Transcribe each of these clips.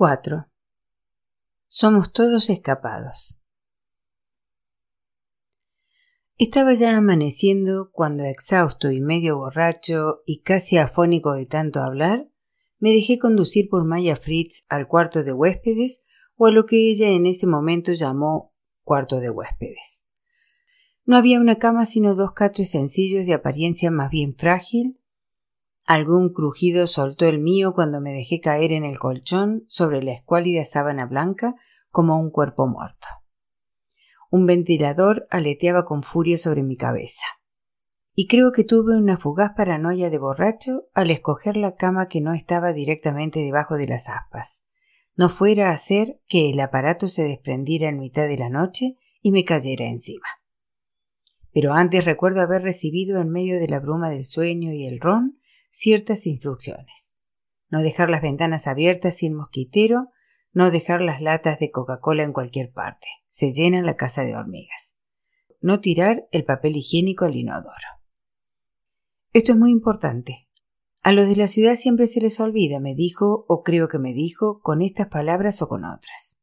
4. Somos todos escapados. Estaba ya amaneciendo cuando, exhausto y medio borracho y casi afónico de tanto hablar, me dejé conducir por Maya Fritz al cuarto de huéspedes o a lo que ella en ese momento llamó cuarto de huéspedes. No había una cama sino dos catres sencillos de apariencia más bien frágil Algún crujido soltó el mío cuando me dejé caer en el colchón sobre la escuálida sábana blanca como un cuerpo muerto. Un ventilador aleteaba con furia sobre mi cabeza. Y creo que tuve una fugaz paranoia de borracho al escoger la cama que no estaba directamente debajo de las aspas. No fuera a hacer que el aparato se desprendiera en mitad de la noche y me cayera encima. Pero antes recuerdo haber recibido en medio de la bruma del sueño y el ron ciertas instrucciones. No dejar las ventanas abiertas sin mosquitero, no dejar las latas de Coca-Cola en cualquier parte. Se llena la casa de hormigas. No tirar el papel higiénico al inodoro. Esto es muy importante. A los de la ciudad siempre se les olvida, me dijo, o creo que me dijo, con estas palabras o con otras.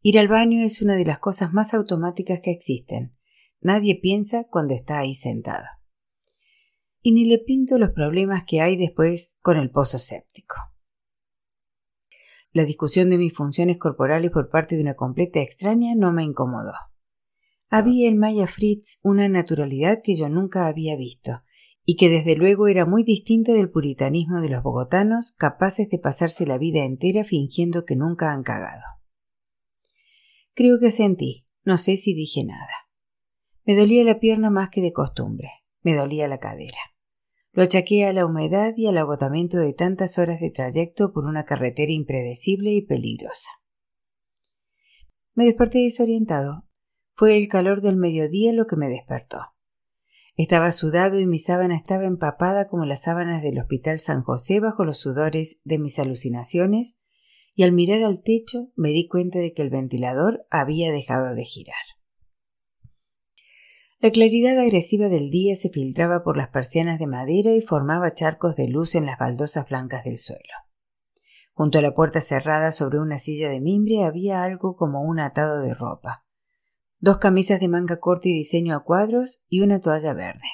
Ir al baño es una de las cosas más automáticas que existen. Nadie piensa cuando está ahí sentado y ni le pinto los problemas que hay después con el pozo séptico. La discusión de mis funciones corporales por parte de una completa extraña no me incomodó. Había en Maya Fritz una naturalidad que yo nunca había visto, y que desde luego era muy distinta del puritanismo de los bogotanos capaces de pasarse la vida entera fingiendo que nunca han cagado. Creo que sentí, no sé si dije nada. Me dolía la pierna más que de costumbre, me dolía la cadera. Lo achaqué a la humedad y al agotamiento de tantas horas de trayecto por una carretera impredecible y peligrosa. Me desperté desorientado. Fue el calor del mediodía lo que me despertó. Estaba sudado y mi sábana estaba empapada como las sábanas del Hospital San José bajo los sudores de mis alucinaciones, y al mirar al techo me di cuenta de que el ventilador había dejado de girar. La claridad agresiva del día se filtraba por las persianas de madera y formaba charcos de luz en las baldosas blancas del suelo. Junto a la puerta cerrada sobre una silla de mimbre había algo como un atado de ropa. Dos camisas de manga corta y diseño a cuadros y una toalla verde.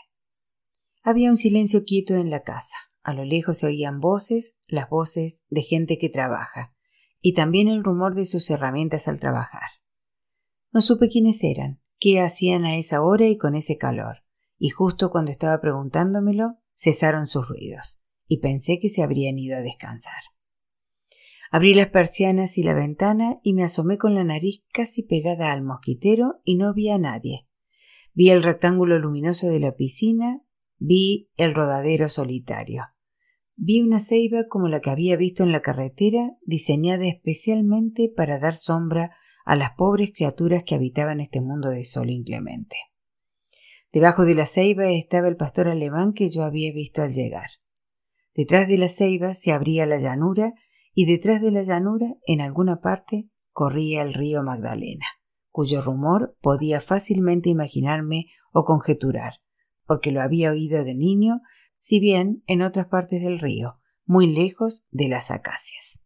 Había un silencio quieto en la casa. A lo lejos se oían voces, las voces de gente que trabaja, y también el rumor de sus herramientas al trabajar. No supe quiénes eran, qué hacían a esa hora y con ese calor, y justo cuando estaba preguntándomelo, cesaron sus ruidos, y pensé que se habrían ido a descansar. Abrí las persianas y la ventana y me asomé con la nariz casi pegada al mosquitero y no vi a nadie. Vi el rectángulo luminoso de la piscina, vi el rodadero solitario. Vi una ceiba como la que había visto en la carretera, diseñada especialmente para dar sombra a las pobres criaturas que habitaban este mundo de sol inclemente. Debajo de la ceiba estaba el pastor alemán que yo había visto al llegar. Detrás de la ceiba se abría la llanura y detrás de la llanura, en alguna parte, corría el río Magdalena, cuyo rumor podía fácilmente imaginarme o conjeturar, porque lo había oído de niño, si bien en otras partes del río, muy lejos de las acacias.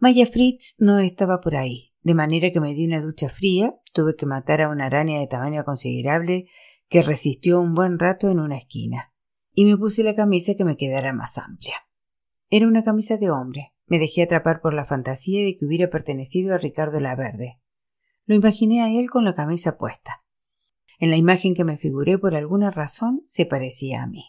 Maya Fritz no estaba por ahí, de manera que me di una ducha fría, tuve que matar a una araña de tamaño considerable que resistió un buen rato en una esquina, y me puse la camisa que me quedara más amplia. Era una camisa de hombre, me dejé atrapar por la fantasía de que hubiera pertenecido a Ricardo Laverde. Lo imaginé a él con la camisa puesta. En la imagen que me figuré por alguna razón se parecía a mí.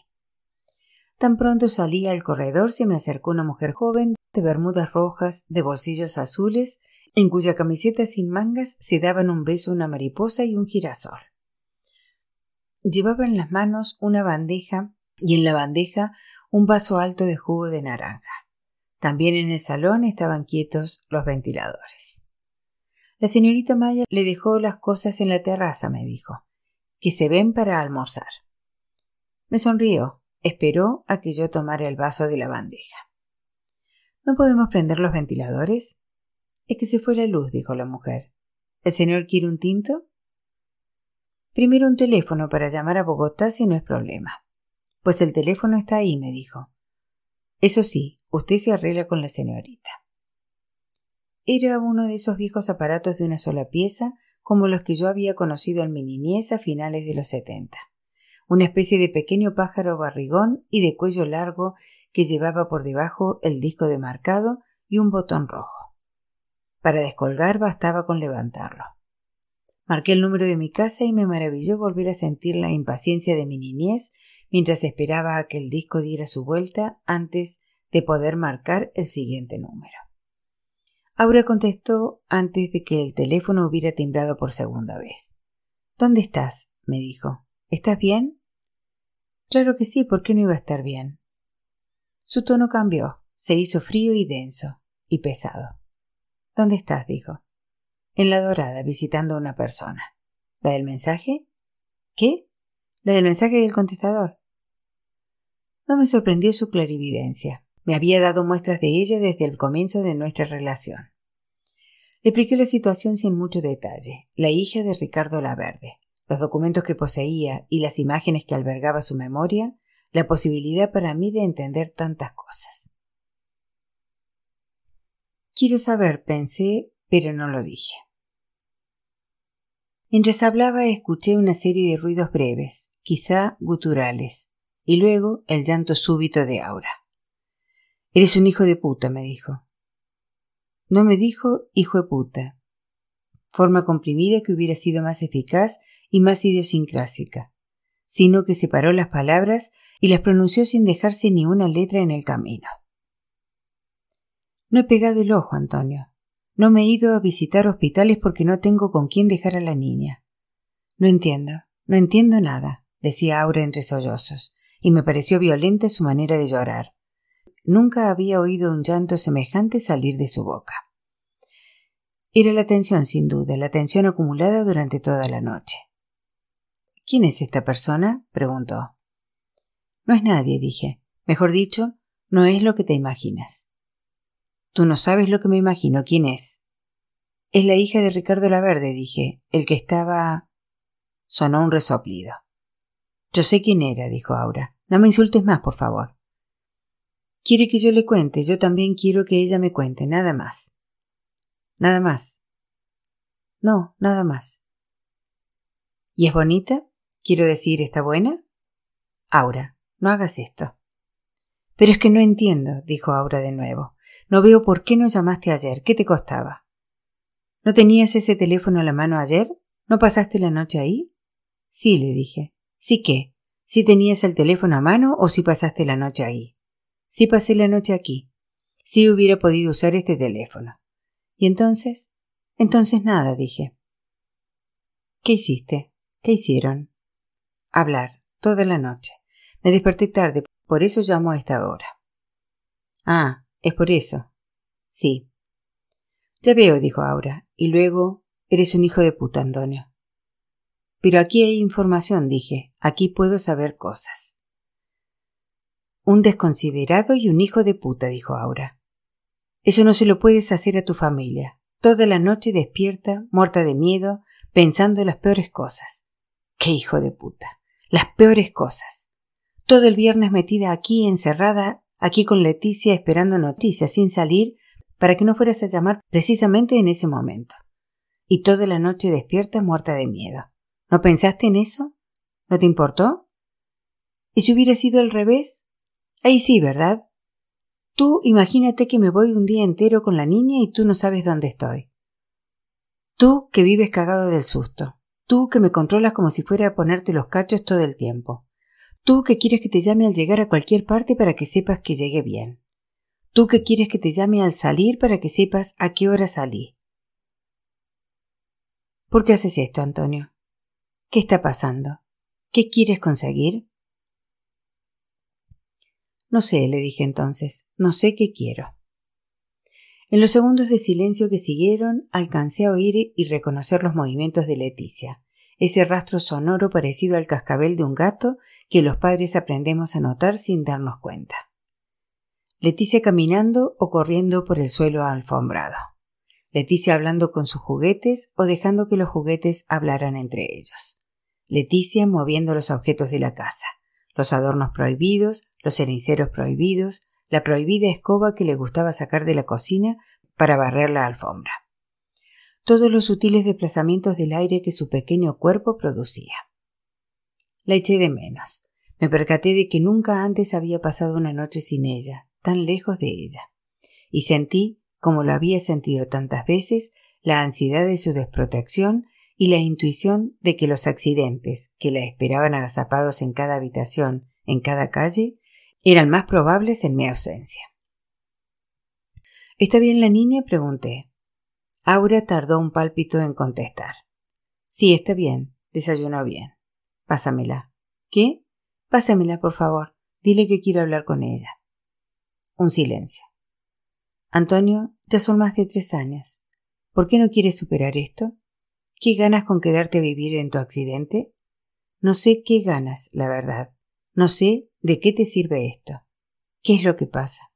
Tan pronto salí al corredor se me acercó una mujer joven de bermudas rojas, de bolsillos azules, en cuya camiseta sin mangas se daban un beso una mariposa y un girasol. Llevaba en las manos una bandeja y en la bandeja un vaso alto de jugo de naranja. También en el salón estaban quietos los ventiladores. La señorita Maya le dejó las cosas en la terraza, me dijo, que se ven para almorzar. Me sonrió, Esperó a que yo tomara el vaso de la bandeja. ¿No podemos prender los ventiladores? Es que se fue la luz, dijo la mujer. ¿El señor quiere un tinto? Primero un teléfono para llamar a Bogotá si no es problema. Pues el teléfono está ahí, me dijo. Eso sí, usted se arregla con la señorita. era uno de esos viejos aparatos de una sola pieza como los que yo había conocido en mi niñez a finales de los setenta. Una especie de pequeño pájaro barrigón y de cuello largo que llevaba por debajo el disco de marcado y un botón rojo. Para descolgar bastaba con levantarlo. Marqué el número de mi casa y me maravilló volver a sentir la impaciencia de mi niñez mientras esperaba a que el disco diera su vuelta antes de poder marcar el siguiente número. Aura contestó antes de que el teléfono hubiera timbrado por segunda vez. ¿Dónde estás? me dijo. ¿Estás bien? Claro que sí, ¿por qué no iba a estar bien? Su tono cambió, se hizo frío y denso, y pesado. ¿Dónde estás? dijo. En la dorada, visitando a una persona. ¿La del mensaje? ¿Qué? La del mensaje del contestador. No me sorprendió su clarividencia. Me había dado muestras de ella desde el comienzo de nuestra relación. Le expliqué la situación sin mucho detalle. La hija de Ricardo Laverde, los documentos que poseía y las imágenes que albergaba su memoria, la posibilidad para mí de entender tantas cosas. Quiero saber, pensé, pero no lo dije. Mientras hablaba escuché una serie de ruidos breves, quizá guturales, y luego el llanto súbito de Aura. Eres un hijo de puta, me dijo. No me dijo hijo de puta, forma comprimida que hubiera sido más eficaz y más idiosincrásica, sino que separó las palabras y las pronunció sin dejarse ni una letra en el camino. No he pegado el ojo, Antonio. No me he ido a visitar hospitales porque no tengo con quién dejar a la niña. No entiendo, no entiendo nada, decía Aura entre sollozos, y me pareció violenta su manera de llorar. Nunca había oído un llanto semejante salir de su boca. Era la tensión, sin duda, la tensión acumulada durante toda la noche. ¿Quién es esta persona? preguntó. No es nadie, dije. Mejor dicho, no es lo que te imaginas. Tú no sabes lo que me imagino. ¿Quién es? Es la hija de Ricardo Laverde, dije, el que estaba. Sonó un resoplido. Yo sé quién era, dijo Aura. No me insultes más, por favor. Quiere que yo le cuente, yo también quiero que ella me cuente, nada más. Nada más. No, nada más. ¿Y es bonita? Quiero decir, ¿está buena? Aura, no hagas esto. Pero es que no entiendo, dijo Aura de nuevo. No veo por qué no llamaste ayer. ¿Qué te costaba? ¿No tenías ese teléfono a la mano ayer? ¿No pasaste la noche ahí? Sí, le dije. ¿Sí qué? ¿Si tenías el teléfono a mano o si pasaste la noche ahí? Sí pasé la noche aquí. Sí hubiera podido usar este teléfono. ¿Y entonces? Entonces nada, dije. ¿Qué hiciste? ¿Qué hicieron? Hablar, toda la noche. Me desperté tarde, por eso llamo a esta hora. Ah, es por eso. Sí. Ya veo, dijo Aura, y luego eres un hijo de puta, Antonio. Pero aquí hay información, dije, aquí puedo saber cosas. Un desconsiderado y un hijo de puta, dijo Aura. Eso no se lo puedes hacer a tu familia. Toda la noche despierta, muerta de miedo, pensando en las peores cosas. ¡Qué hijo de puta! Las peores cosas. Todo el viernes metida aquí, encerrada, aquí con Leticia, esperando noticias, sin salir, para que no fueras a llamar precisamente en ese momento. Y toda la noche despierta, muerta de miedo. ¿No pensaste en eso? ¿No te importó? ¿Y si hubiera sido al revés? Ahí sí, ¿verdad? Tú imagínate que me voy un día entero con la niña y tú no sabes dónde estoy. Tú que vives cagado del susto. Tú que me controlas como si fuera a ponerte los cachos todo el tiempo. Tú que quieres que te llame al llegar a cualquier parte para que sepas que llegue bien. Tú que quieres que te llame al salir para que sepas a qué hora salí. ¿Por qué haces esto, Antonio? ¿Qué está pasando? ¿Qué quieres conseguir? No sé, le dije entonces, no sé qué quiero. En los segundos de silencio que siguieron, alcancé a oír y reconocer los movimientos de Leticia, ese rastro sonoro parecido al cascabel de un gato que los padres aprendemos a notar sin darnos cuenta. Leticia caminando o corriendo por el suelo alfombrado. Leticia hablando con sus juguetes o dejando que los juguetes hablaran entre ellos. Leticia moviendo los objetos de la casa los adornos prohibidos, los ceniceros prohibidos, la prohibida escoba que le gustaba sacar de la cocina para barrer la alfombra. Todos los sutiles desplazamientos del aire que su pequeño cuerpo producía. La eché de menos. Me percaté de que nunca antes había pasado una noche sin ella, tan lejos de ella. Y sentí, como lo había sentido tantas veces, la ansiedad de su desprotección y la intuición de que los accidentes que la esperaban agazapados en cada habitación, en cada calle, eran más probables en mi ausencia. ¿Está bien la niña? pregunté. Aura tardó un pálpito en contestar. Sí, está bien. Desayunó bien. Pásamela. ¿Qué? Pásamela, por favor. Dile que quiero hablar con ella. Un silencio. Antonio, ya son más de tres años. ¿Por qué no quieres superar esto? ¿Qué ganas con quedarte a vivir en tu accidente? No sé qué ganas, la verdad. No sé de qué te sirve esto. ¿Qué es lo que pasa?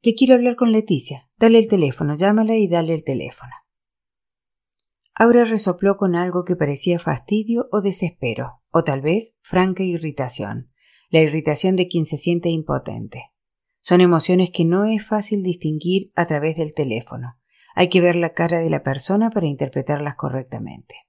Que quiero hablar con Leticia. Dale el teléfono, llámala y dale el teléfono. Aura resopló con algo que parecía fastidio o desespero, o tal vez franca irritación, la irritación de quien se siente impotente. Son emociones que no es fácil distinguir a través del teléfono, hay que ver la cara de la persona para interpretarlas correctamente.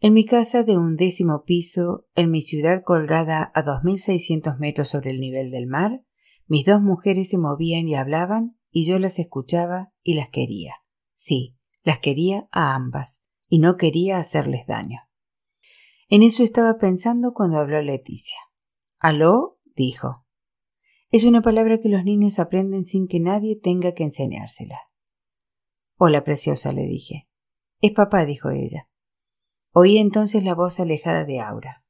En mi casa de un décimo piso, en mi ciudad colgada a 2.600 metros sobre el nivel del mar, mis dos mujeres se movían y hablaban y yo las escuchaba y las quería. Sí, las quería a ambas y no quería hacerles daño. En eso estaba pensando cuando habló Leticia. ¿Aló? dijo. Es una palabra que los niños aprenden sin que nadie tenga que enseñársela. Hola, preciosa, le dije. Es papá, dijo ella. Oí entonces la voz alejada de Aura.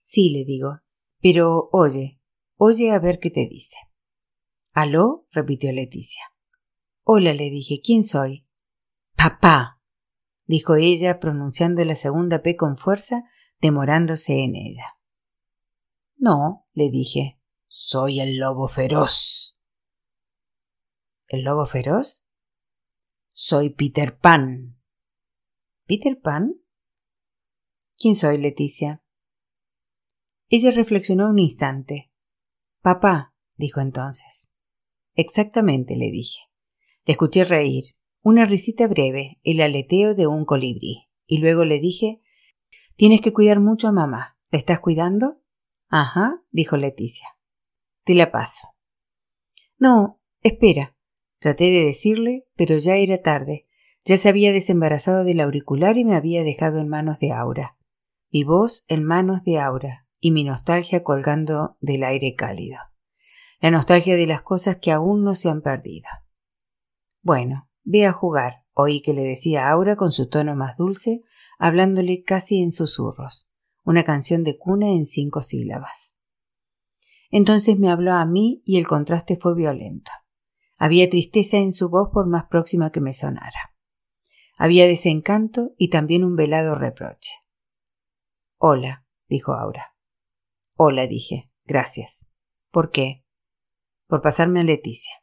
Sí, le digo. Pero oye, oye a ver qué te dice. ¿Aló? repitió Leticia. Hola, le dije. ¿Quién soy? Papá, dijo ella, pronunciando la segunda P con fuerza, demorándose en ella. No, le dije. Soy el lobo feroz. ¿El lobo feroz? Soy Peter Pan. ¿Peter Pan? ¿Quién soy, Leticia? Ella reflexionó un instante. Papá, dijo entonces. Exactamente, le dije. Le escuché reír, una risita breve, el aleteo de un colibrí, y luego le dije Tienes que cuidar mucho a mamá. ¿La estás cuidando? Ajá, dijo Leticia. Te la paso. No, espera, Traté de decirle, pero ya era tarde. Ya se había desembarazado del auricular y me había dejado en manos de Aura. Mi voz en manos de Aura y mi nostalgia colgando del aire cálido. La nostalgia de las cosas que aún no se han perdido. Bueno, ve a jugar, oí que le decía Aura con su tono más dulce, hablándole casi en susurros, una canción de cuna en cinco sílabas. Entonces me habló a mí y el contraste fue violento. Había tristeza en su voz por más próxima que me sonara. Había desencanto y también un velado reproche. Hola, dijo Aura. Hola, dije. Gracias. ¿Por qué? Por pasarme a Leticia.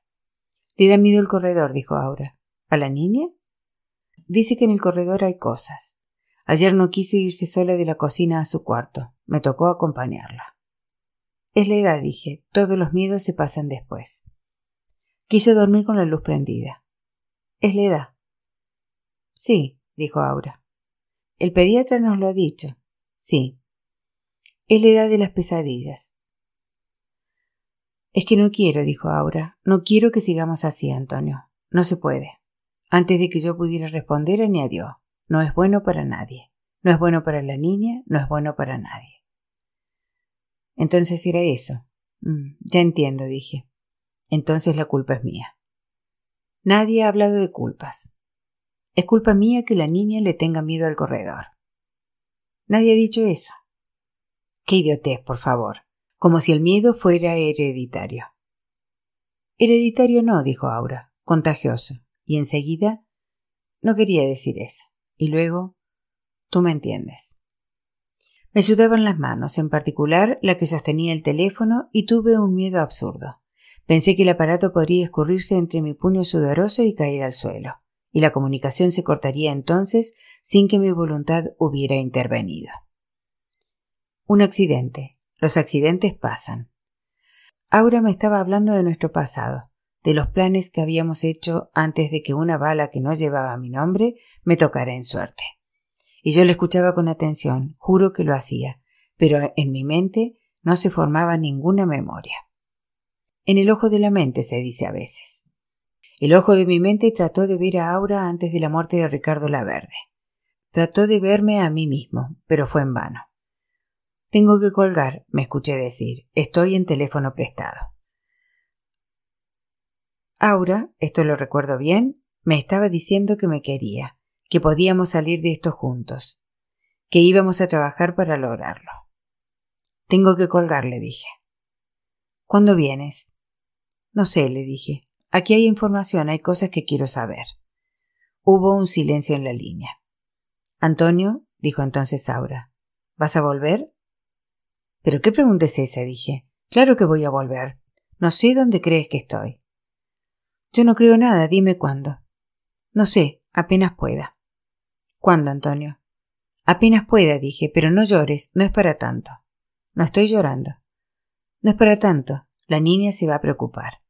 Le da miedo el corredor, dijo Aura. ¿A la niña? Dice que en el corredor hay cosas. Ayer no quiso irse sola de la cocina a su cuarto. Me tocó acompañarla. Es la edad, dije. Todos los miedos se pasan después. Quiso dormir con la luz prendida. Es la edad. Sí, dijo Aura. El pediatra nos lo ha dicho. Sí. Es la edad de las pesadillas. Es que no quiero, dijo Aura. No quiero que sigamos así, Antonio. No se puede. Antes de que yo pudiera responder, añadió. No es bueno para nadie. No es bueno para la niña, no es bueno para nadie. Entonces era eso. Mm, ya entiendo, dije entonces la culpa es mía. Nadie ha hablado de culpas. Es culpa mía que la niña le tenga miedo al corredor. Nadie ha dicho eso. Qué idiotez, por favor. Como si el miedo fuera hereditario. Hereditario no, dijo Aura, contagioso. Y enseguida no quería decir eso. Y luego tú me entiendes. Me sudaban las manos, en particular la que sostenía el teléfono, y tuve un miedo absurdo. Pensé que el aparato podría escurrirse entre mi puño sudoroso y caer al suelo, y la comunicación se cortaría entonces sin que mi voluntad hubiera intervenido. Un accidente. Los accidentes pasan. Aura me estaba hablando de nuestro pasado, de los planes que habíamos hecho antes de que una bala que no llevaba mi nombre me tocara en suerte. Y yo le escuchaba con atención, juro que lo hacía, pero en mi mente no se formaba ninguna memoria. En el ojo de la mente se dice a veces. El ojo de mi mente trató de ver a Aura antes de la muerte de Ricardo Laverde. Trató de verme a mí mismo, pero fue en vano. Tengo que colgar, me escuché decir. Estoy en teléfono prestado. Aura, esto lo recuerdo bien, me estaba diciendo que me quería, que podíamos salir de esto juntos, que íbamos a trabajar para lograrlo. Tengo que colgar, le dije. ¿Cuándo vienes? No sé, le dije. Aquí hay información, hay cosas que quiero saber. Hubo un silencio en la línea. Antonio, dijo entonces Aura, ¿vas a volver? ¿Pero qué pregunta es esa? dije. Claro que voy a volver. No sé dónde crees que estoy. Yo no creo nada, dime cuándo. No sé, apenas pueda. ¿Cuándo, Antonio? Apenas pueda, dije, pero no llores, no es para tanto. No estoy llorando. No es para tanto. La niña se va a preocupar.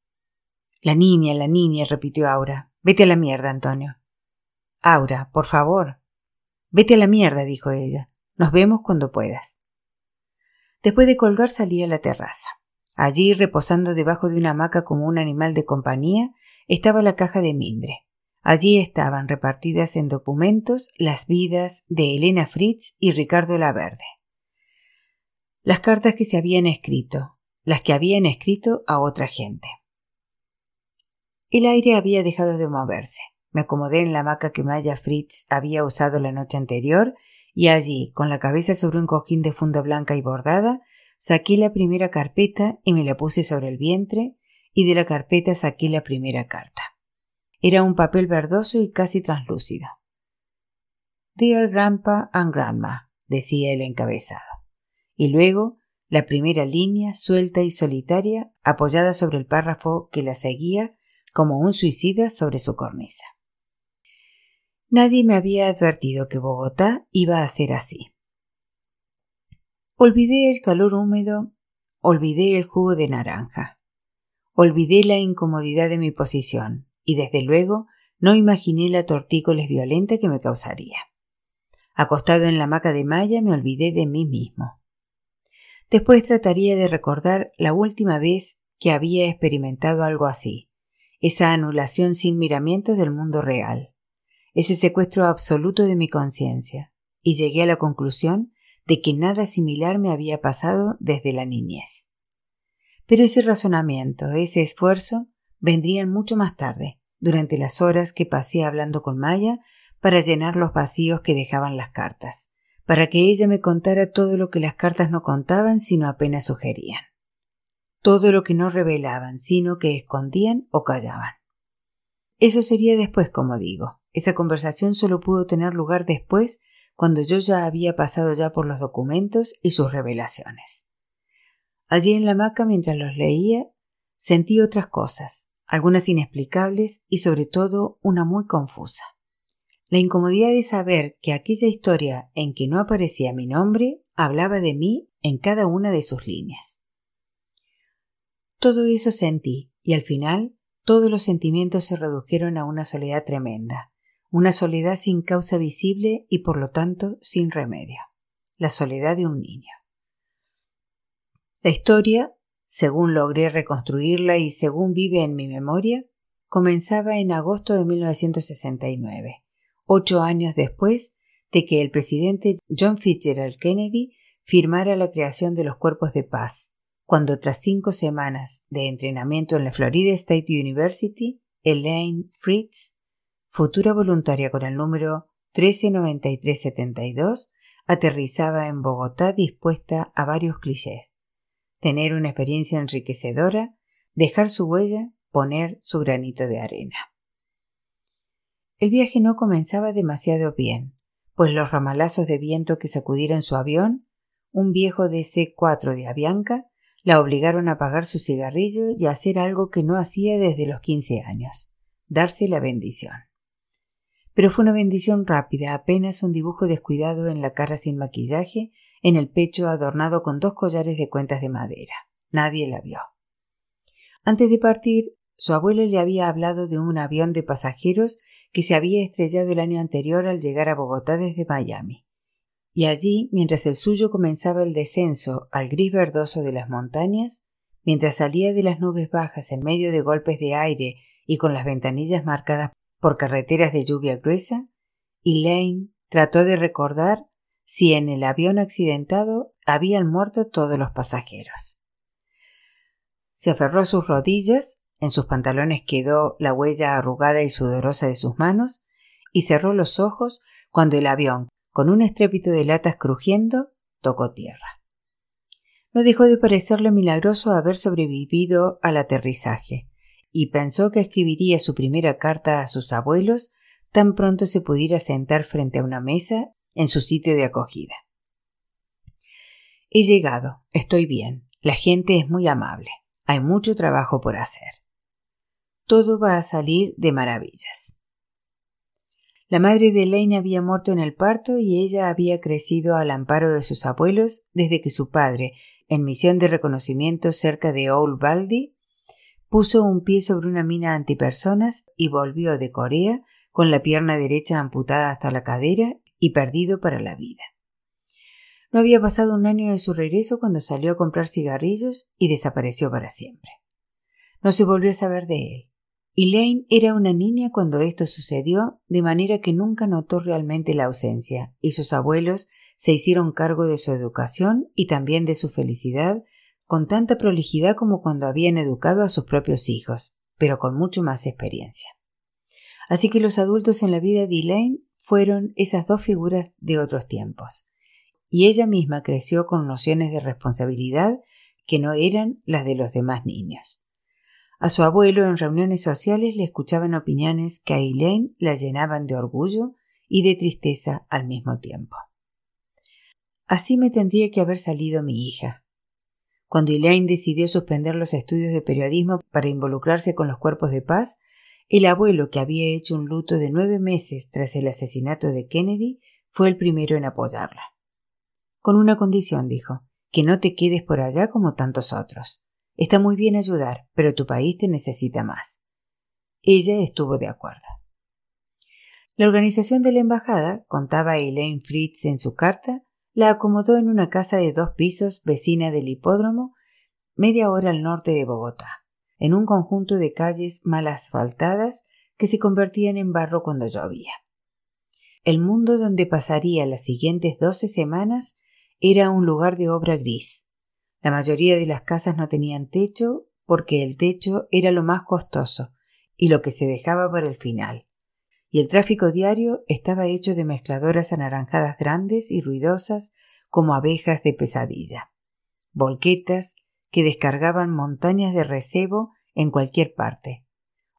La niña, la niña, repitió Aura. Vete a la mierda, Antonio. Aura, por favor. Vete a la mierda, dijo ella. Nos vemos cuando puedas. Después de colgar salí a la terraza. Allí, reposando debajo de una hamaca como un animal de compañía, estaba la caja de mimbre. Allí estaban repartidas en documentos las vidas de Elena Fritz y Ricardo Laverde. Las cartas que se habían escrito, las que habían escrito a otra gente. El aire había dejado de moverse. Me acomodé en la hamaca que Maya Fritz había usado la noche anterior y allí, con la cabeza sobre un cojín de funda blanca y bordada, saqué la primera carpeta y me la puse sobre el vientre y de la carpeta saqué la primera carta. Era un papel verdoso y casi translúcido. Dear Grandpa and Grandma, decía el encabezado. Y luego la primera línea suelta y solitaria apoyada sobre el párrafo que la seguía como un suicida sobre su cornisa. Nadie me había advertido que Bogotá iba a ser así. Olvidé el calor húmedo, olvidé el jugo de naranja, olvidé la incomodidad de mi posición y desde luego no imaginé la tortícolis violenta que me causaría. Acostado en la hamaca de malla me olvidé de mí mismo. Después trataría de recordar la última vez que había experimentado algo así, esa anulación sin miramientos del mundo real, ese secuestro absoluto de mi conciencia, y llegué a la conclusión de que nada similar me había pasado desde la niñez. Pero ese razonamiento, ese esfuerzo, vendrían mucho más tarde, durante las horas que pasé hablando con Maya para llenar los vacíos que dejaban las cartas, para que ella me contara todo lo que las cartas no contaban sino apenas sugerían todo lo que no revelaban, sino que escondían o callaban. Eso sería después, como digo. Esa conversación solo pudo tener lugar después, cuando yo ya había pasado ya por los documentos y sus revelaciones. Allí en la hamaca, mientras los leía, sentí otras cosas, algunas inexplicables y sobre todo una muy confusa. La incomodidad de saber que aquella historia en que no aparecía mi nombre hablaba de mí en cada una de sus líneas. Todo eso sentí, y al final todos los sentimientos se redujeron a una soledad tremenda, una soledad sin causa visible y por lo tanto sin remedio, la soledad de un niño. La historia, según logré reconstruirla y según vive en mi memoria, comenzaba en agosto de 1969, ocho años después de que el presidente John Fitzgerald Kennedy firmara la creación de los cuerpos de paz, cuando tras cinco semanas de entrenamiento en la Florida State University, Elaine Fritz, futura voluntaria con el número 139372, aterrizaba en Bogotá dispuesta a varios clichés. Tener una experiencia enriquecedora, dejar su huella, poner su granito de arena. El viaje no comenzaba demasiado bien, pues los ramalazos de viento que sacudieron su avión, un viejo DC-4 de Avianca, la obligaron a apagar su cigarrillo y a hacer algo que no hacía desde los quince años, darse la bendición. Pero fue una bendición rápida, apenas un dibujo descuidado en la cara sin maquillaje, en el pecho adornado con dos collares de cuentas de madera. Nadie la vio. Antes de partir, su abuelo le había hablado de un avión de pasajeros que se había estrellado el año anterior al llegar a Bogotá desde Miami. Y allí, mientras el suyo comenzaba el descenso al gris verdoso de las montañas, mientras salía de las nubes bajas en medio de golpes de aire y con las ventanillas marcadas por carreteras de lluvia gruesa, Elaine trató de recordar si en el avión accidentado habían muerto todos los pasajeros. Se aferró a sus rodillas, en sus pantalones quedó la huella arrugada y sudorosa de sus manos, y cerró los ojos cuando el avión, con un estrépito de latas crujiendo, tocó tierra. No dejó de parecerle milagroso haber sobrevivido al aterrizaje, y pensó que escribiría su primera carta a sus abuelos tan pronto se pudiera sentar frente a una mesa en su sitio de acogida. He llegado, estoy bien, la gente es muy amable, hay mucho trabajo por hacer. Todo va a salir de maravillas. La madre de Elaine había muerto en el parto y ella había crecido al amparo de sus abuelos desde que su padre, en misión de reconocimiento cerca de Old Baldy, puso un pie sobre una mina antipersonas y volvió de Corea con la pierna derecha amputada hasta la cadera y perdido para la vida. No había pasado un año de su regreso cuando salió a comprar cigarrillos y desapareció para siempre. No se volvió a saber de él. Elaine era una niña cuando esto sucedió, de manera que nunca notó realmente la ausencia, y sus abuelos se hicieron cargo de su educación y también de su felicidad con tanta prolijidad como cuando habían educado a sus propios hijos, pero con mucho más experiencia. Así que los adultos en la vida de Elaine fueron esas dos figuras de otros tiempos. Y ella misma creció con nociones de responsabilidad que no eran las de los demás niños. A su abuelo en reuniones sociales le escuchaban opiniones que a Elaine la llenaban de orgullo y de tristeza al mismo tiempo. Así me tendría que haber salido mi hija. Cuando Elaine decidió suspender los estudios de periodismo para involucrarse con los cuerpos de paz, el abuelo, que había hecho un luto de nueve meses tras el asesinato de Kennedy, fue el primero en apoyarla. Con una condición, dijo, que no te quedes por allá como tantos otros. Está muy bien ayudar, pero tu país te necesita más. Ella estuvo de acuerdo. La organización de la embajada, contaba Elaine Fritz en su carta, la acomodó en una casa de dos pisos vecina del hipódromo, media hora al norte de Bogotá en un conjunto de calles mal asfaltadas que se convertían en barro cuando llovía. El mundo donde pasaría las siguientes doce semanas era un lugar de obra gris. La mayoría de las casas no tenían techo porque el techo era lo más costoso y lo que se dejaba para el final. Y el tráfico diario estaba hecho de mezcladoras anaranjadas grandes y ruidosas como abejas de pesadilla. Volquetas, que descargaban montañas de recebo en cualquier parte.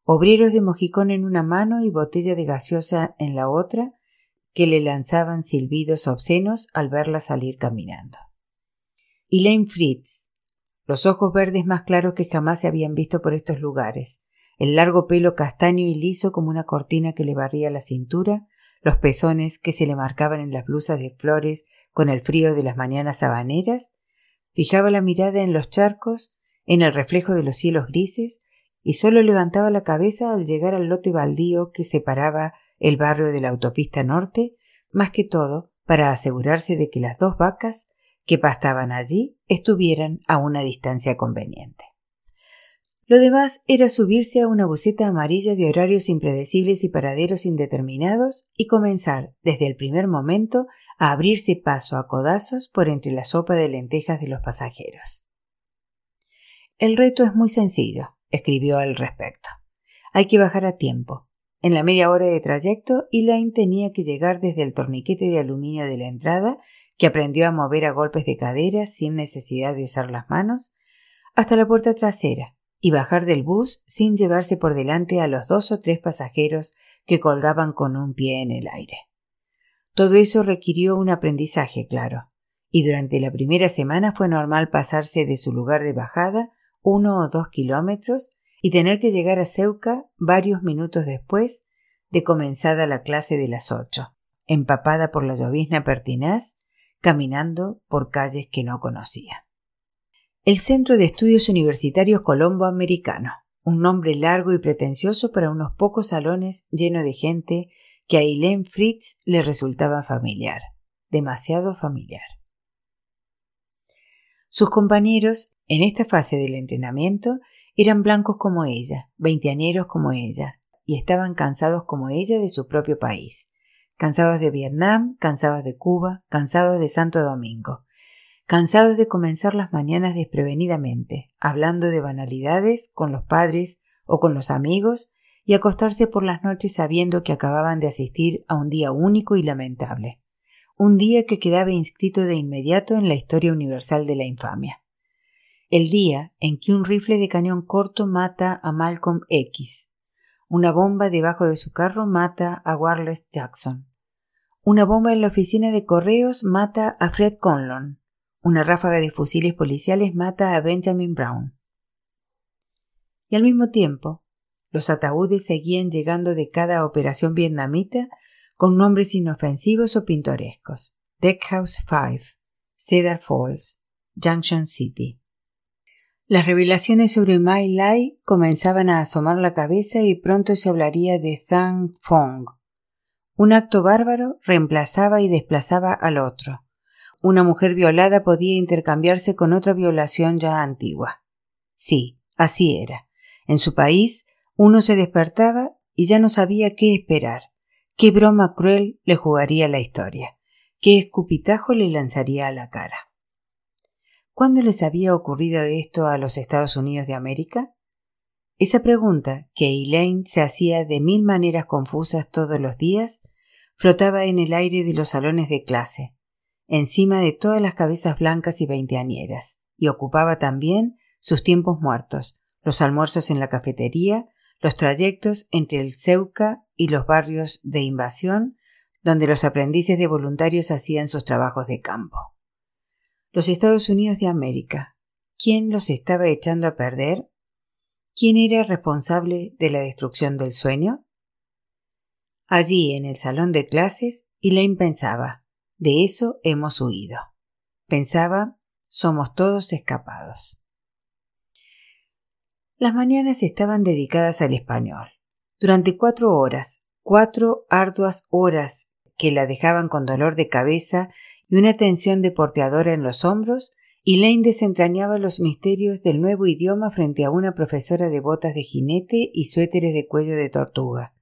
Obreros de mojicón en una mano y botella de gaseosa en la otra, que le lanzaban silbidos obscenos al verla salir caminando. Elaine Fritz, los ojos verdes más claros que jamás se habían visto por estos lugares, el largo pelo castaño y liso como una cortina que le barría la cintura, los pezones que se le marcaban en las blusas de flores con el frío de las mañanas habaneras. Fijaba la mirada en los charcos, en el reflejo de los cielos grises, y solo levantaba la cabeza al llegar al lote baldío que separaba el barrio de la autopista norte, más que todo para asegurarse de que las dos vacas que pastaban allí estuvieran a una distancia conveniente. Lo demás era subirse a una buceta amarilla de horarios impredecibles y paraderos indeterminados y comenzar, desde el primer momento, a abrirse paso a codazos por entre la sopa de lentejas de los pasajeros. El reto es muy sencillo, escribió al respecto. Hay que bajar a tiempo. En la media hora de trayecto, Elaine tenía que llegar desde el torniquete de aluminio de la entrada, que aprendió a mover a golpes de cadera sin necesidad de usar las manos, hasta la puerta trasera, y bajar del bus sin llevarse por delante a los dos o tres pasajeros que colgaban con un pie en el aire. Todo eso requirió un aprendizaje, claro, y durante la primera semana fue normal pasarse de su lugar de bajada uno o dos kilómetros y tener que llegar a Ceuca varios minutos después de comenzada la clase de las ocho, empapada por la llovizna pertinaz, caminando por calles que no conocía el Centro de Estudios Universitarios Colombo Americano, un nombre largo y pretencioso para unos pocos salones llenos de gente que a Eileen Fritz le resultaba familiar, demasiado familiar. Sus compañeros, en esta fase del entrenamiento, eran blancos como ella, veinteañeros como ella, y estaban cansados como ella de su propio país, cansados de Vietnam, cansados de Cuba, cansados de Santo Domingo, cansados de comenzar las mañanas desprevenidamente, hablando de banalidades con los padres o con los amigos, y acostarse por las noches sabiendo que acababan de asistir a un día único y lamentable, un día que quedaba inscrito de inmediato en la historia universal de la infamia. El día en que un rifle de cañón corto mata a Malcolm X, una bomba debajo de su carro mata a Warles Jackson, una bomba en la oficina de correos mata a Fred Conlon, una ráfaga de fusiles policiales mata a Benjamin Brown. Y al mismo tiempo, los ataúdes seguían llegando de cada operación vietnamita con nombres inofensivos o pintorescos. Deckhouse Five, Cedar Falls, Junction City. Las revelaciones sobre Mai Lai comenzaban a asomar la cabeza y pronto se hablaría de Zhang Fong. Un acto bárbaro reemplazaba y desplazaba al otro. Una mujer violada podía intercambiarse con otra violación ya antigua. Sí, así era. En su país, uno se despertaba y ya no sabía qué esperar. Qué broma cruel le jugaría la historia. Qué escupitajo le lanzaría a la cara. ¿Cuándo les había ocurrido esto a los Estados Unidos de América? Esa pregunta, que Elaine se hacía de mil maneras confusas todos los días, flotaba en el aire de los salones de clase, encima de todas las cabezas blancas y veinteañeras, y ocupaba también sus tiempos muertos, los almuerzos en la cafetería, los trayectos entre el Ceuca y los barrios de invasión, donde los aprendices de voluntarios hacían sus trabajos de campo. Los Estados Unidos de América. ¿Quién los estaba echando a perder? ¿Quién era responsable de la destrucción del sueño? Allí, en el salón de clases, Elaine pensaba, de eso hemos huido. Pensaba, somos todos escapados. Las mañanas estaban dedicadas al español. Durante cuatro horas, cuatro arduas horas que la dejaban con dolor de cabeza y una tensión deporteadora en los hombros, Elaine desentrañaba los misterios del nuevo idioma frente a una profesora de botas de jinete y suéteres de cuello de tortuga.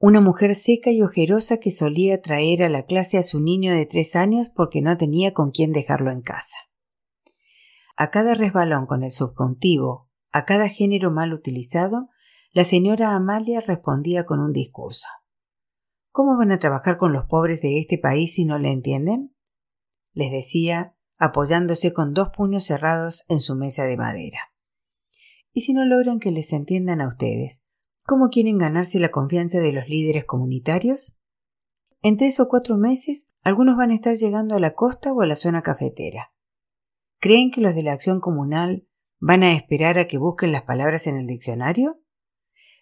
Una mujer seca y ojerosa que solía traer a la clase a su niño de tres años porque no tenía con quién dejarlo en casa. A cada resbalón con el subjuntivo, a cada género mal utilizado, la señora Amalia respondía con un discurso. ¿Cómo van a trabajar con los pobres de este país si no le entienden? les decía, apoyándose con dos puños cerrados en su mesa de madera. ¿Y si no logran que les entiendan a ustedes? ¿Cómo quieren ganarse la confianza de los líderes comunitarios? En tres o cuatro meses, algunos van a estar llegando a la costa o a la zona cafetera. ¿Creen que los de la acción comunal van a esperar a que busquen las palabras en el diccionario?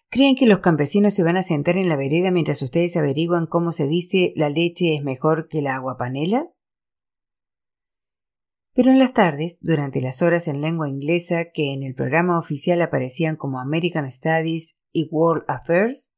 ¿Creen que los campesinos se van a sentar en la vereda mientras ustedes averiguan cómo se dice la leche es mejor que la agua panela? Pero en las tardes, durante las horas en lengua inglesa que en el programa oficial aparecían como American Studies y World Affairs,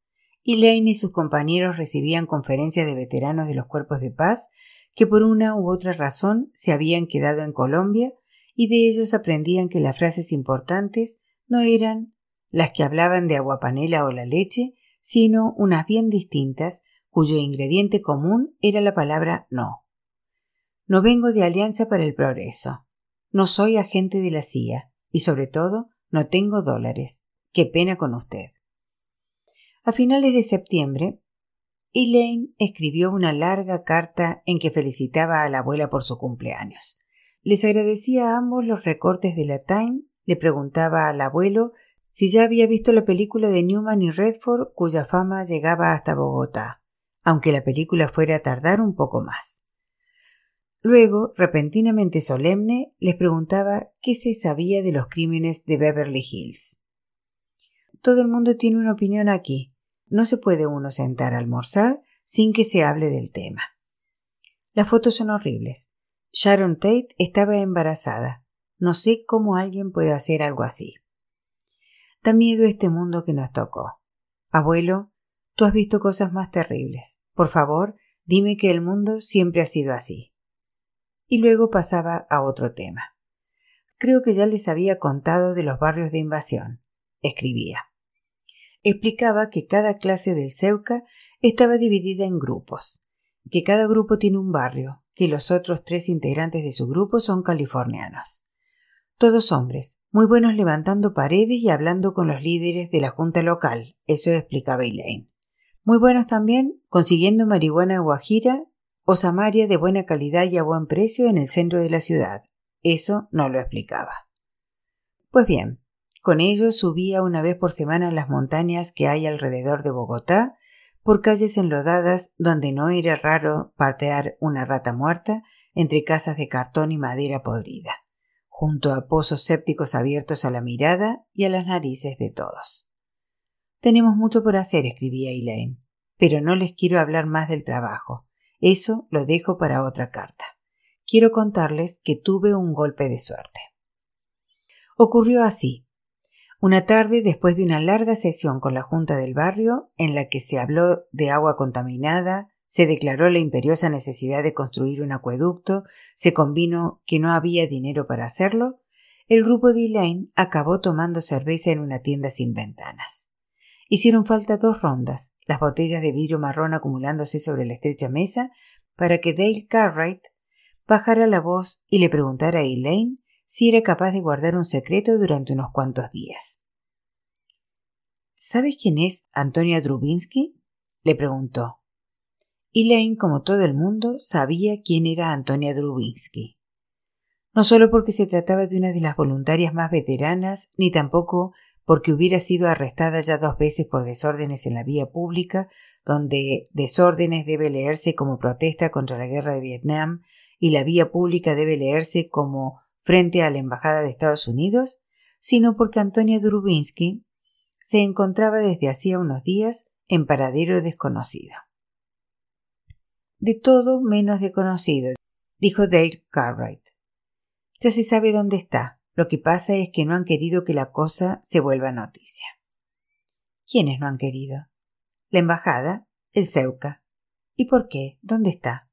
Elaine y sus compañeros recibían conferencias de veteranos de los cuerpos de paz que por una u otra razón se habían quedado en Colombia y de ellos aprendían que las frases importantes no eran las que hablaban de aguapanela o la leche, sino unas bien distintas, cuyo ingrediente común era la palabra no. No vengo de Alianza para el Progreso. No soy agente de la CIA y sobre todo no tengo dólares. Qué pena con usted. A finales de septiembre, Elaine escribió una larga carta en que felicitaba a la abuela por su cumpleaños. Les agradecía a ambos los recortes de la Time, le preguntaba al abuelo si ya había visto la película de Newman y Redford cuya fama llegaba hasta Bogotá, aunque la película fuera a tardar un poco más. Luego, repentinamente solemne, les preguntaba qué se sabía de los crímenes de Beverly Hills. Todo el mundo tiene una opinión aquí. No se puede uno sentar a almorzar sin que se hable del tema. Las fotos son horribles. Sharon Tate estaba embarazada. No sé cómo alguien puede hacer algo así. Da miedo este mundo que nos tocó. Abuelo, tú has visto cosas más terribles. Por favor, dime que el mundo siempre ha sido así. Y luego pasaba a otro tema. Creo que ya les había contado de los barrios de invasión. Escribía. Explicaba que cada clase del Ceuca estaba dividida en grupos, que cada grupo tiene un barrio, que los otros tres integrantes de su grupo son californianos. Todos hombres, muy buenos levantando paredes y hablando con los líderes de la junta local, eso explicaba Elaine. Muy buenos también consiguiendo marihuana guajira o samaria de buena calidad y a buen precio en el centro de la ciudad, eso no lo explicaba. Pues bien, con ellos subía una vez por semana las montañas que hay alrededor de Bogotá, por calles enlodadas donde no era raro partear una rata muerta entre casas de cartón y madera podrida, junto a pozos sépticos abiertos a la mirada y a las narices de todos. Tenemos mucho por hacer, escribía Elaine, pero no les quiero hablar más del trabajo. Eso lo dejo para otra carta quiero contarles que tuve un golpe de suerte. Ocurrió así. Una tarde, después de una larga sesión con la Junta del Barrio, en la que se habló de agua contaminada, se declaró la imperiosa necesidad de construir un acueducto, se convino que no había dinero para hacerlo, el grupo de Elaine acabó tomando cerveza en una tienda sin ventanas. Hicieron falta dos rondas, las botellas de vidrio marrón acumulándose sobre la estrecha mesa, para que Dale Cartwright bajara la voz y le preguntara a Elaine si era capaz de guardar un secreto durante unos cuantos días. ¿Sabes quién es Antonia Drubinsky? le preguntó. Elaine, como todo el mundo, sabía quién era Antonia Drubinsky. No solo porque se trataba de una de las voluntarias más veteranas, ni tampoco porque hubiera sido arrestada ya dos veces por desórdenes en la vía pública, donde desórdenes debe leerse como protesta contra la guerra de Vietnam y la vía pública debe leerse como frente a la Embajada de Estados Unidos, sino porque Antonia Drubinsky se encontraba desde hacía unos días en paradero desconocido. De todo menos desconocido, dijo Dale Cartwright. Ya se sabe dónde está. Lo que pasa es que no han querido que la cosa se vuelva noticia. ¿Quiénes no han querido? La embajada, el Ceuca. ¿Y por qué? ¿Dónde está?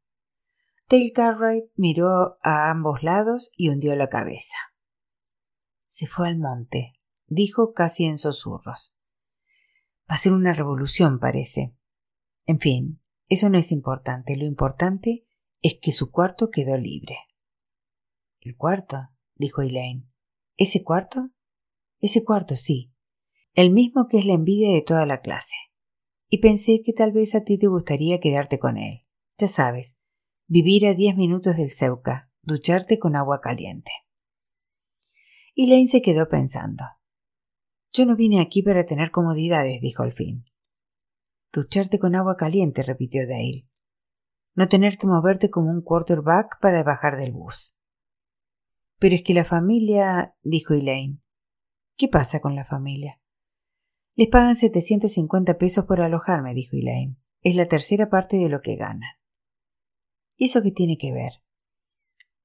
Dale Cartwright miró a ambos lados y hundió la cabeza. Se fue al monte, dijo casi en susurros. Va a ser una revolución, parece. En fin, eso no es importante. Lo importante es que su cuarto quedó libre. ¿El cuarto? dijo Elaine. ¿Ese cuarto? Ese cuarto, sí. El mismo que es la envidia de toda la clase. Y pensé que tal vez a ti te gustaría quedarte con él. Ya sabes, vivir a diez minutos del Ceuca, ducharte con agua caliente. Elaine se quedó pensando. Yo no vine aquí para tener comodidades, dijo al fin. Ducharte con agua caliente, repitió Dale. No tener que moverte como un quarterback para bajar del bus. Pero es que la familia, dijo Elaine. ¿Qué pasa con la familia? Les pagan 750 pesos por alojarme, dijo Elaine. Es la tercera parte de lo que ganan. ¿Y eso qué tiene que ver?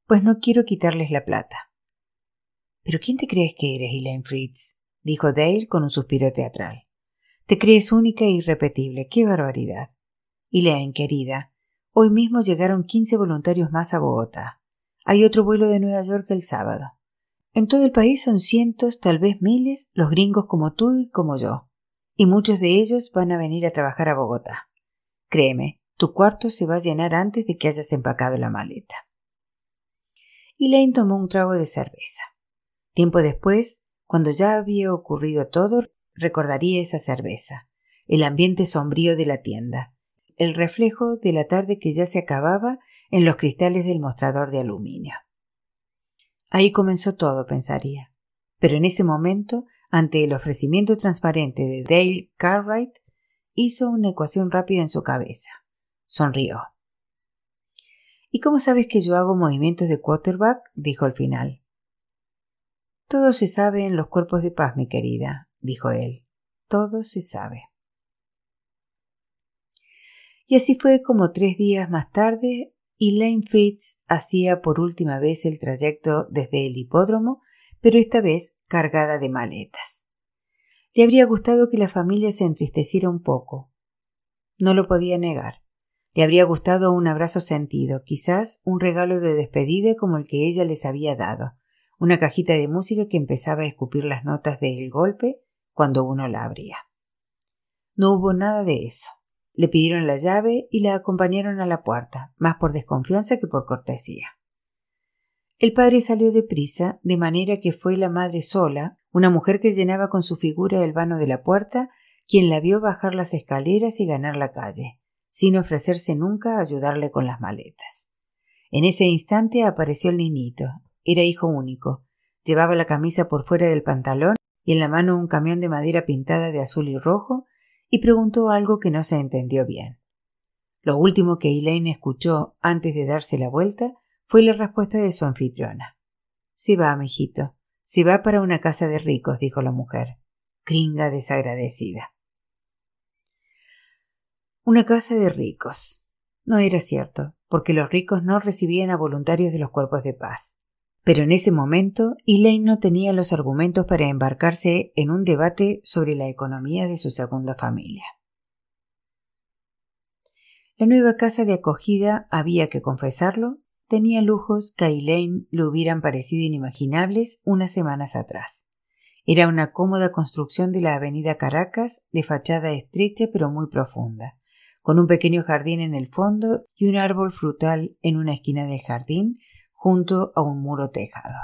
Pues no quiero quitarles la plata. ¿Pero quién te crees que eres, Elaine Fritz? dijo Dale con un suspiro teatral. Te crees única e irrepetible. ¡Qué barbaridad! Elaine, querida, hoy mismo llegaron quince voluntarios más a Bogotá. Hay otro vuelo de Nueva York el sábado. En todo el país son cientos, tal vez miles, los gringos como tú y como yo. Y muchos de ellos van a venir a trabajar a Bogotá. Créeme, tu cuarto se va a llenar antes de que hayas empacado la maleta. Elaine tomó un trago de cerveza. Tiempo después, cuando ya había ocurrido todo, recordaría esa cerveza, el ambiente sombrío de la tienda, el reflejo de la tarde que ya se acababa en los cristales del mostrador de aluminio. Ahí comenzó todo, pensaría. Pero en ese momento, ante el ofrecimiento transparente de Dale Cartwright, hizo una ecuación rápida en su cabeza. Sonrió. ¿Y cómo sabes que yo hago movimientos de quarterback? dijo al final. Todo se sabe en los cuerpos de paz, mi querida, dijo él. Todo se sabe. Y así fue como tres días más tarde, Elaine Fritz hacía por última vez el trayecto desde el hipódromo, pero esta vez cargada de maletas. Le habría gustado que la familia se entristeciera un poco. No lo podía negar. Le habría gustado un abrazo sentido, quizás un regalo de despedida como el que ella les había dado, una cajita de música que empezaba a escupir las notas del golpe cuando uno la abría. No hubo nada de eso. Le pidieron la llave y la acompañaron a la puerta, más por desconfianza que por cortesía. El padre salió deprisa, de manera que fue la madre sola, una mujer que llenaba con su figura el vano de la puerta, quien la vio bajar las escaleras y ganar la calle, sin ofrecerse nunca a ayudarle con las maletas. En ese instante apareció el niñito. Era hijo único. Llevaba la camisa por fuera del pantalón y en la mano un camión de madera pintada de azul y rojo, y preguntó algo que no se entendió bien. Lo último que Elaine escuchó antes de darse la vuelta fue la respuesta de su anfitriona. Si va, mijito. Si va para una casa de ricos, dijo la mujer. Cringa desagradecida. Una casa de ricos. No era cierto, porque los ricos no recibían a voluntarios de los cuerpos de paz. Pero en ese momento, Elaine no tenía los argumentos para embarcarse en un debate sobre la economía de su segunda familia. La nueva casa de acogida, había que confesarlo, tenía lujos que a Elaine le hubieran parecido inimaginables unas semanas atrás. Era una cómoda construcción de la avenida Caracas, de fachada estrecha pero muy profunda, con un pequeño jardín en el fondo y un árbol frutal en una esquina del jardín, junto a un muro tejado.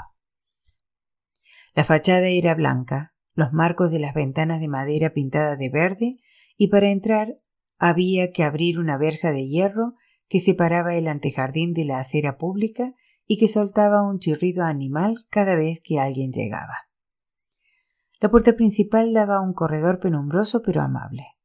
La fachada era blanca, los marcos de las ventanas de madera pintada de verde, y para entrar había que abrir una verja de hierro que separaba el antejardín de la acera pública y que soltaba un chirrido animal cada vez que alguien llegaba. La puerta principal daba a un corredor penumbroso pero amable.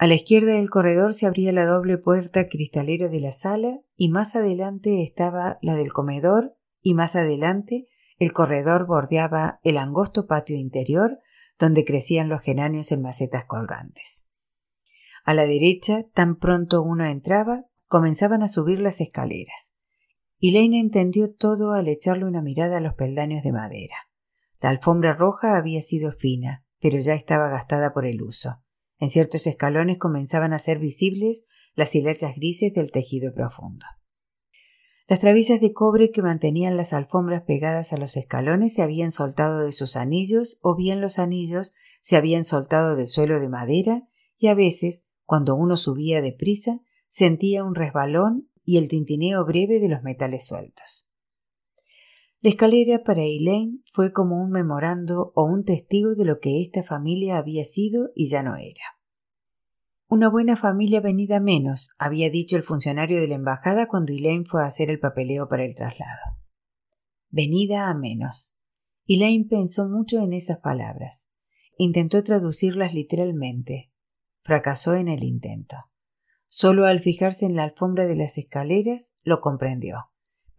A la izquierda del corredor se abría la doble puerta cristalera de la sala y más adelante estaba la del comedor y más adelante el corredor bordeaba el angosto patio interior donde crecían los geranios en macetas colgantes. A la derecha, tan pronto uno entraba, comenzaban a subir las escaleras. Y entendió todo al echarle una mirada a los peldaños de madera. La alfombra roja había sido fina, pero ya estaba gastada por el uso. En ciertos escalones comenzaban a ser visibles las hilachas grises del tejido profundo. Las travisas de cobre que mantenían las alfombras pegadas a los escalones se habían soltado de sus anillos o bien los anillos se habían soltado del suelo de madera y a veces, cuando uno subía deprisa, sentía un resbalón y el tintineo breve de los metales sueltos. La escalera para Elaine fue como un memorando o un testigo de lo que esta familia había sido y ya no era. Una buena familia venida menos, había dicho el funcionario de la embajada cuando Elaine fue a hacer el papeleo para el traslado. Venida a menos. Elaine pensó mucho en esas palabras. Intentó traducirlas literalmente. Fracasó en el intento. Solo al fijarse en la alfombra de las escaleras lo comprendió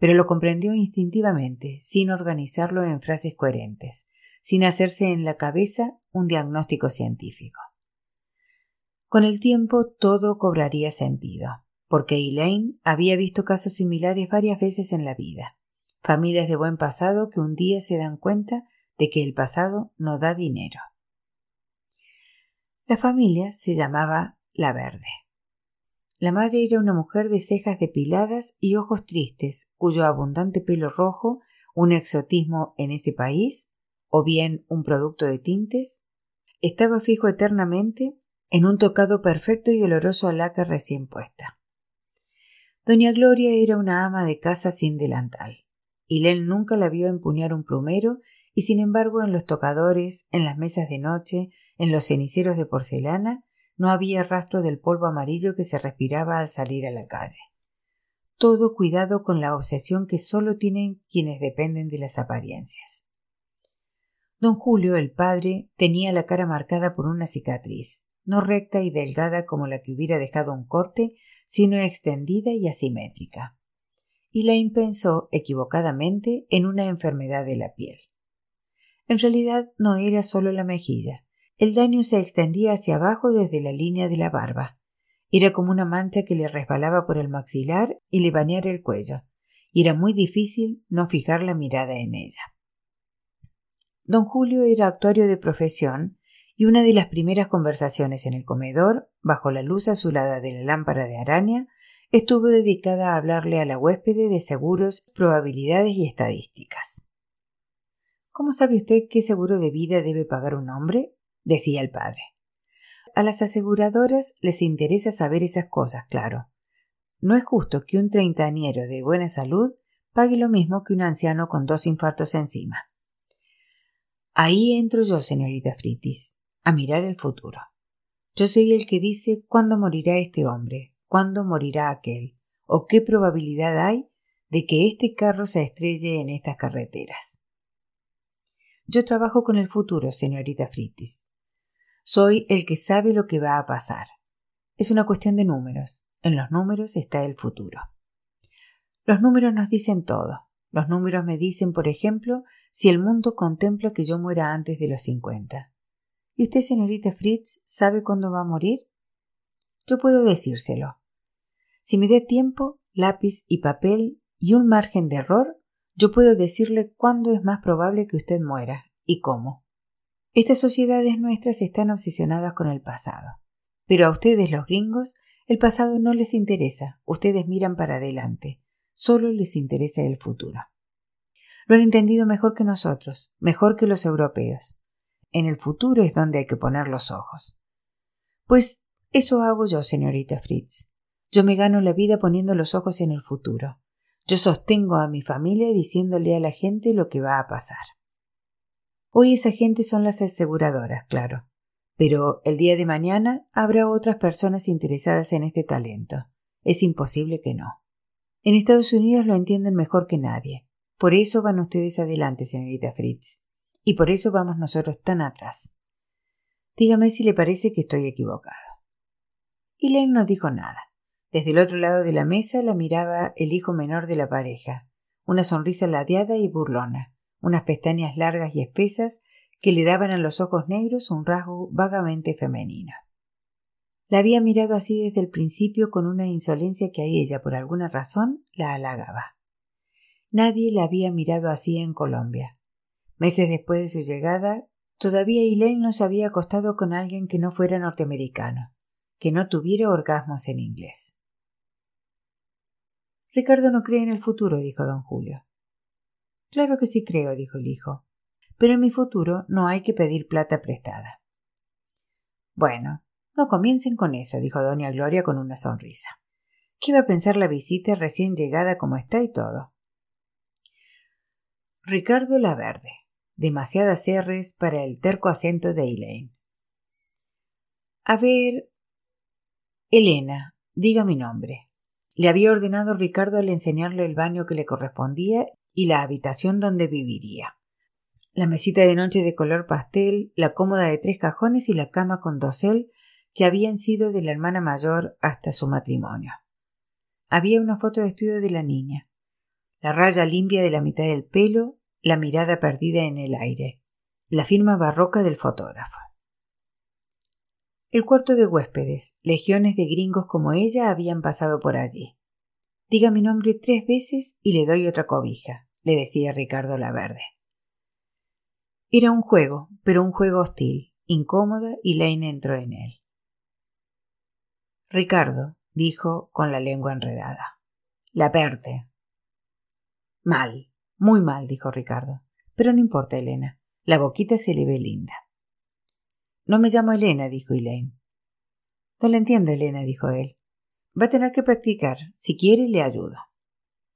pero lo comprendió instintivamente, sin organizarlo en frases coherentes, sin hacerse en la cabeza un diagnóstico científico. Con el tiempo todo cobraría sentido, porque Elaine había visto casos similares varias veces en la vida. Familias de buen pasado que un día se dan cuenta de que el pasado no da dinero. La familia se llamaba La Verde. La madre era una mujer de cejas depiladas y ojos tristes, cuyo abundante pelo rojo, un exotismo en ese país, o bien un producto de tintes, estaba fijo eternamente en un tocado perfecto y oloroso a laca recién puesta. Doña Gloria era una ama de casa sin delantal. Len nunca la vio empuñar un plumero y sin embargo en los tocadores, en las mesas de noche, en los ceniceros de porcelana, no había rastro del polvo amarillo que se respiraba al salir a la calle. Todo cuidado con la obsesión que solo tienen quienes dependen de las apariencias. Don Julio, el padre, tenía la cara marcada por una cicatriz, no recta y delgada como la que hubiera dejado un corte, sino extendida y asimétrica. Y la impensó equivocadamente en una enfermedad de la piel. En realidad no era solo la mejilla, el daño se extendía hacia abajo desde la línea de la barba. Era como una mancha que le resbalaba por el maxilar y le bañara el cuello, y era muy difícil no fijar la mirada en ella. Don Julio era actuario de profesión y una de las primeras conversaciones en el comedor, bajo la luz azulada de la lámpara de araña, estuvo dedicada a hablarle a la huéspede de seguros, probabilidades y estadísticas. ¿Cómo sabe usted qué seguro de vida debe pagar un hombre? Decía el padre. A las aseguradoras les interesa saber esas cosas, claro. No es justo que un treintañero de buena salud pague lo mismo que un anciano con dos infartos encima. Ahí entro yo, señorita Fritis, a mirar el futuro. Yo soy el que dice cuándo morirá este hombre, cuándo morirá aquel, o qué probabilidad hay de que este carro se estrelle en estas carreteras. Yo trabajo con el futuro, señorita Fritis. Soy el que sabe lo que va a pasar. Es una cuestión de números. En los números está el futuro. Los números nos dicen todo. Los números me dicen, por ejemplo, si el mundo contempla que yo muera antes de los cincuenta. ¿Y usted, señorita Fritz, sabe cuándo va a morir? Yo puedo decírselo. Si me dé tiempo, lápiz y papel y un margen de error, yo puedo decirle cuándo es más probable que usted muera y cómo. Estas sociedades nuestras están obsesionadas con el pasado. Pero a ustedes los gringos el pasado no les interesa, ustedes miran para adelante solo les interesa el futuro. Lo han entendido mejor que nosotros, mejor que los europeos. En el futuro es donde hay que poner los ojos. Pues eso hago yo, señorita Fritz. Yo me gano la vida poniendo los ojos en el futuro. Yo sostengo a mi familia diciéndole a la gente lo que va a pasar. Hoy esa gente son las aseguradoras, claro. Pero el día de mañana habrá otras personas interesadas en este talento. Es imposible que no. En Estados Unidos lo entienden mejor que nadie. Por eso van ustedes adelante, señorita Fritz. Y por eso vamos nosotros tan atrás. Dígame si le parece que estoy equivocado. Elaine no dijo nada. Desde el otro lado de la mesa la miraba el hijo menor de la pareja, una sonrisa ladeada y burlona, unas pestañas largas y espesas que le daban a los ojos negros un rasgo vagamente femenino. La había mirado así desde el principio con una insolencia que a ella, por alguna razón, la halagaba. Nadie la había mirado así en Colombia. Meses después de su llegada, todavía Elaine no se había acostado con alguien que no fuera norteamericano, que no tuviera orgasmos en inglés. Ricardo no cree en el futuro, dijo don Julio. Claro que sí creo, dijo el hijo. Pero en mi futuro no hay que pedir plata prestada. Bueno, no comiencen con eso, dijo doña Gloria con una sonrisa. ¿Qué va a pensar la visita recién llegada como está y todo? Ricardo Laverde. Demasiadas R's para el terco acento de Elaine. A ver. Elena, diga mi nombre. Le había ordenado Ricardo al enseñarle el baño que le correspondía y la habitación donde viviría. La mesita de noche de color pastel, la cómoda de tres cajones y la cama con dosel que habían sido de la hermana mayor hasta su matrimonio. Había una foto de estudio de la niña, la raya limpia de la mitad del pelo, la mirada perdida en el aire, la firma barroca del fotógrafo. El cuarto de huéspedes, legiones de gringos como ella habían pasado por allí. Diga mi nombre tres veces y le doy otra cobija, le decía Ricardo Laverde. Era un juego, pero un juego hostil, incómoda, y Lane entró en él. Ricardo, dijo con la lengua enredada. La perte. Mal, muy mal, dijo Ricardo. Pero no importa, Elena. La boquita se le ve linda. No me llamo Elena, dijo Elaine. No la entiendo, Elena, dijo él. Va a tener que practicar. Si quiere, le ayudo.